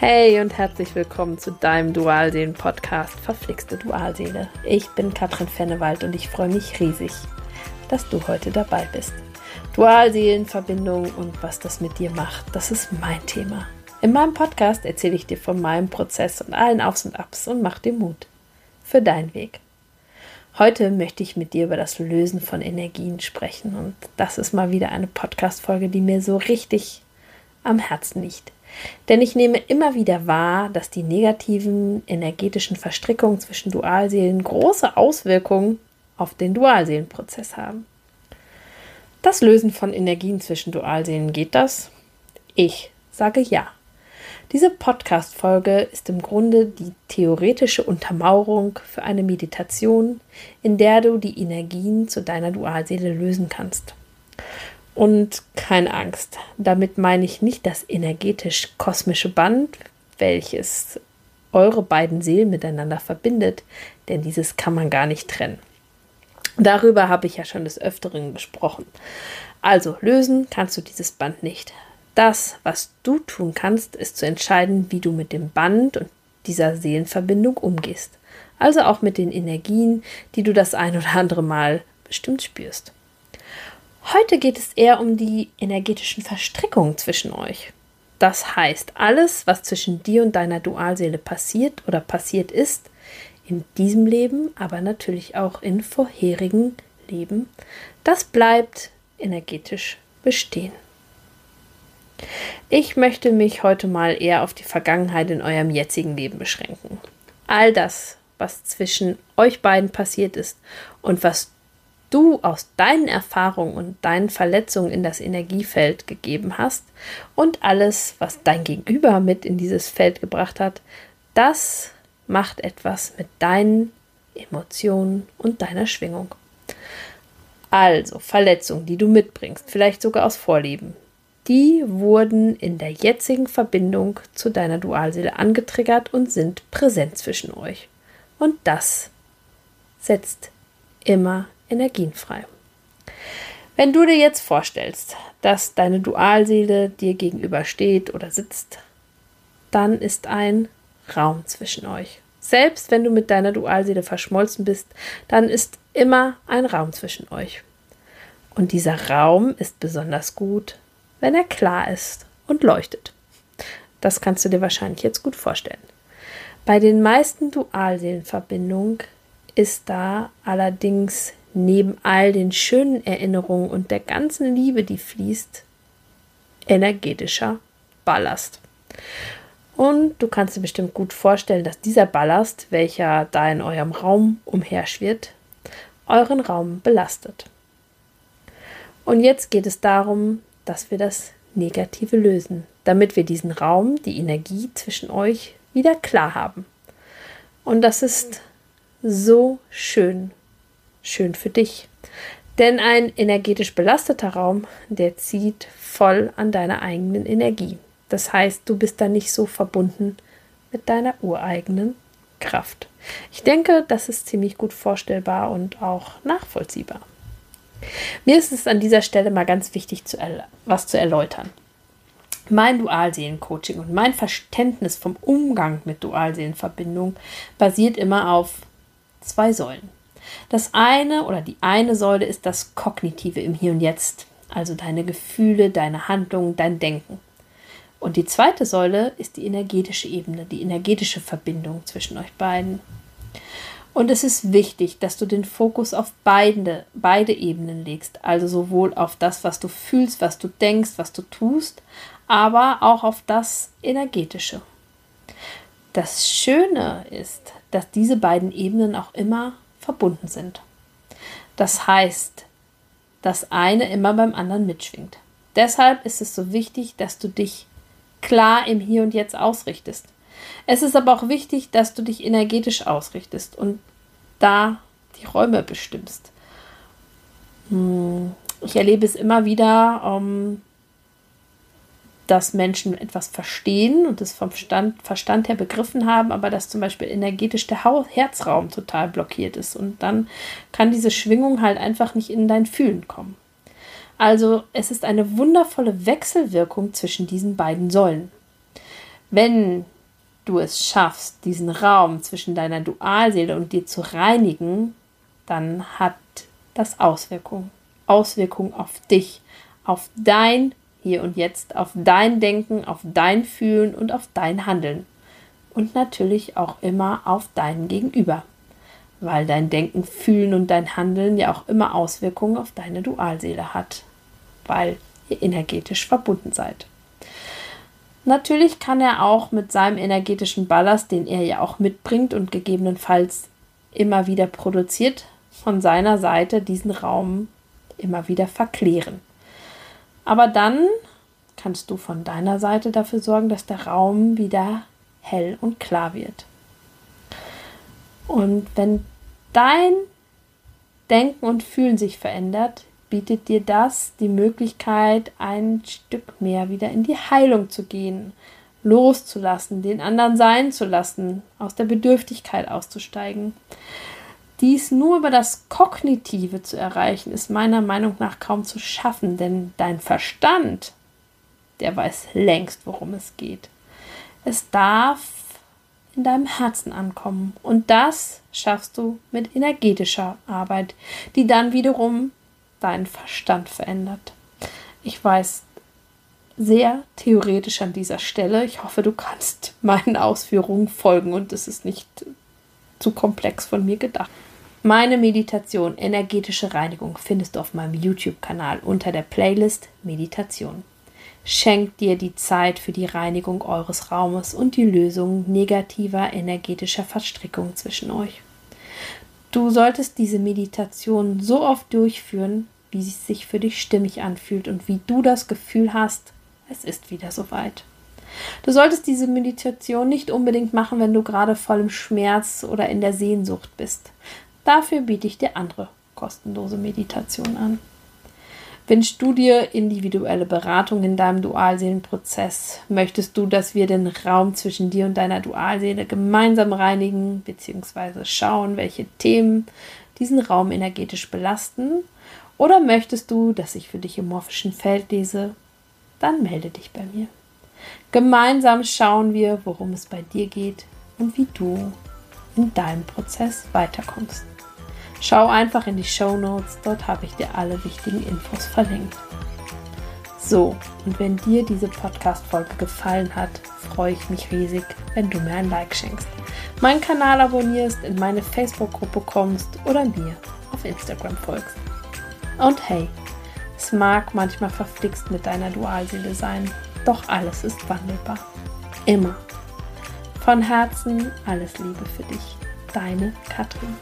Hey und herzlich willkommen zu deinem Dualseelen-Podcast Verflixte Dualseele. Ich bin Katrin Fennewald und ich freue mich riesig, dass du heute dabei bist. Dualseelenverbindung und was das mit dir macht, das ist mein Thema. In meinem Podcast erzähle ich dir von meinem Prozess und allen Aufs und Abs und mach dir Mut für deinen Weg. Heute möchte ich mit dir über das Lösen von Energien sprechen und das ist mal wieder eine Podcast-Folge, die mir so richtig am Herzen liegt. Denn ich nehme immer wieder wahr, dass die negativen energetischen Verstrickungen zwischen Dualseelen große Auswirkungen auf den Dualseelenprozess haben. Das Lösen von Energien zwischen Dualseelen geht das? Ich sage ja. Diese Podcast-Folge ist im Grunde die theoretische Untermauerung für eine Meditation, in der du die Energien zu deiner Dualseele lösen kannst. Und keine Angst, damit meine ich nicht das energetisch-kosmische Band, welches eure beiden Seelen miteinander verbindet, denn dieses kann man gar nicht trennen. Darüber habe ich ja schon des Öfteren gesprochen. Also lösen kannst du dieses Band nicht. Das, was du tun kannst, ist zu entscheiden, wie du mit dem Band und dieser Seelenverbindung umgehst. Also auch mit den Energien, die du das ein oder andere Mal bestimmt spürst. Heute geht es eher um die energetischen Verstrickungen zwischen euch. Das heißt, alles, was zwischen dir und deiner Dualseele passiert oder passiert ist, in diesem Leben, aber natürlich auch in vorherigen Leben, das bleibt energetisch bestehen. Ich möchte mich heute mal eher auf die Vergangenheit in eurem jetzigen Leben beschränken. All das, was zwischen euch beiden passiert ist und was du aus deinen Erfahrungen und deinen Verletzungen in das Energiefeld gegeben hast und alles, was dein Gegenüber mit in dieses Feld gebracht hat, das macht etwas mit deinen Emotionen und deiner Schwingung. Also Verletzungen, die du mitbringst, vielleicht sogar aus Vorleben, die wurden in der jetzigen Verbindung zu deiner Dualseele angetriggert und sind präsent zwischen euch. Und das setzt immer Energien frei. Wenn du dir jetzt vorstellst, dass deine Dualseele dir gegenüber steht oder sitzt, dann ist ein Raum zwischen euch. Selbst wenn du mit deiner Dualseele verschmolzen bist, dann ist immer ein Raum zwischen euch. Und dieser Raum ist besonders gut, wenn er klar ist und leuchtet. Das kannst du dir wahrscheinlich jetzt gut vorstellen. Bei den meisten Dualseelenverbindungen ist da allerdings neben all den schönen Erinnerungen und der ganzen Liebe, die fließt, energetischer Ballast. Und du kannst dir bestimmt gut vorstellen, dass dieser Ballast, welcher da in eurem Raum umherschwirrt, euren Raum belastet. Und jetzt geht es darum, dass wir das Negative lösen, damit wir diesen Raum, die Energie zwischen euch wieder klar haben. Und das ist so schön, schön für dich. Denn ein energetisch belasteter Raum, der zieht voll an deiner eigenen Energie. Das heißt, du bist dann nicht so verbunden mit deiner ureigenen Kraft. Ich denke, das ist ziemlich gut vorstellbar und auch nachvollziehbar. Mir ist es an dieser Stelle mal ganz wichtig, zu was zu erläutern. Mein Dualseelencoaching und mein Verständnis vom Umgang mit Dualseelenverbindung basiert immer auf zwei Säulen. Das eine oder die eine Säule ist das Kognitive im Hier und Jetzt, also deine Gefühle, deine Handlungen, dein Denken. Und die zweite Säule ist die energetische Ebene, die energetische Verbindung zwischen euch beiden. Und es ist wichtig, dass du den Fokus auf beide, beide Ebenen legst, also sowohl auf das, was du fühlst, was du denkst, was du tust, aber auch auf das Energetische. Das Schöne ist, dass diese beiden Ebenen auch immer verbunden sind. Das heißt, das eine immer beim anderen mitschwingt. Deshalb ist es so wichtig, dass du dich klar im Hier und Jetzt ausrichtest. Es ist aber auch wichtig, dass du dich energetisch ausrichtest und da die Räume bestimmst. Hm, ich erlebe es immer wieder, ähm, dass Menschen etwas verstehen und es vom Stand, Verstand her begriffen haben, aber dass zum Beispiel energetisch der Herzraum total blockiert ist. Und dann kann diese Schwingung halt einfach nicht in dein Fühlen kommen. Also es ist eine wundervolle Wechselwirkung zwischen diesen beiden Säulen. Wenn du es schaffst, diesen Raum zwischen deiner Dualseele und dir zu reinigen, dann hat das Auswirkungen. Auswirkungen auf dich, auf dein Hier und Jetzt, auf dein Denken, auf dein Fühlen und auf dein Handeln. Und natürlich auch immer auf dein Gegenüber, weil dein Denken, Fühlen und dein Handeln ja auch immer Auswirkungen auf deine Dualseele hat, weil ihr energetisch verbunden seid. Natürlich kann er auch mit seinem energetischen Ballast, den er ja auch mitbringt und gegebenenfalls immer wieder produziert, von seiner Seite diesen Raum immer wieder verklären. Aber dann kannst du von deiner Seite dafür sorgen, dass der Raum wieder hell und klar wird. Und wenn dein Denken und Fühlen sich verändert, bietet dir das die Möglichkeit, ein Stück mehr wieder in die Heilung zu gehen, loszulassen, den anderen sein zu lassen, aus der Bedürftigkeit auszusteigen. Dies nur über das Kognitive zu erreichen, ist meiner Meinung nach kaum zu schaffen, denn dein Verstand, der weiß längst, worum es geht. Es darf in deinem Herzen ankommen und das schaffst du mit energetischer Arbeit, die dann wiederum deinen Verstand verändert. Ich weiß sehr theoretisch an dieser Stelle. Ich hoffe, du kannst meinen Ausführungen folgen und es ist nicht zu komplex von mir gedacht. Meine Meditation energetische Reinigung findest du auf meinem YouTube-Kanal unter der Playlist Meditation. Schenk dir die Zeit für die Reinigung eures Raumes und die Lösung negativer energetischer Verstrickungen zwischen euch. Du solltest diese Meditation so oft durchführen, wie sie sich für dich stimmig anfühlt und wie du das Gefühl hast, es ist wieder soweit. Du solltest diese Meditation nicht unbedingt machen, wenn du gerade voll im Schmerz oder in der Sehnsucht bist. Dafür biete ich dir andere kostenlose Meditationen an. Wünschst du dir individuelle Beratung in deinem Dualseelenprozess? Möchtest du, dass wir den Raum zwischen dir und deiner Dualseele gemeinsam reinigen, beziehungsweise schauen, welche Themen diesen Raum energetisch belasten? Oder möchtest du, dass ich für dich im morphischen Feld lese? Dann melde dich bei mir. Gemeinsam schauen wir, worum es bei dir geht und wie du in deinem Prozess weiterkommst. Schau einfach in die Show Notes, dort habe ich dir alle wichtigen Infos verlinkt. So, und wenn dir diese Podcast-Folge gefallen hat, freue ich mich riesig, wenn du mir ein Like schenkst, meinen Kanal abonnierst, in meine Facebook-Gruppe kommst oder mir auf Instagram folgst. Und hey, es mag manchmal verflixt mit deiner Dualseele sein, doch alles ist wandelbar. Immer. Von Herzen alles Liebe für dich. Deine Katrin.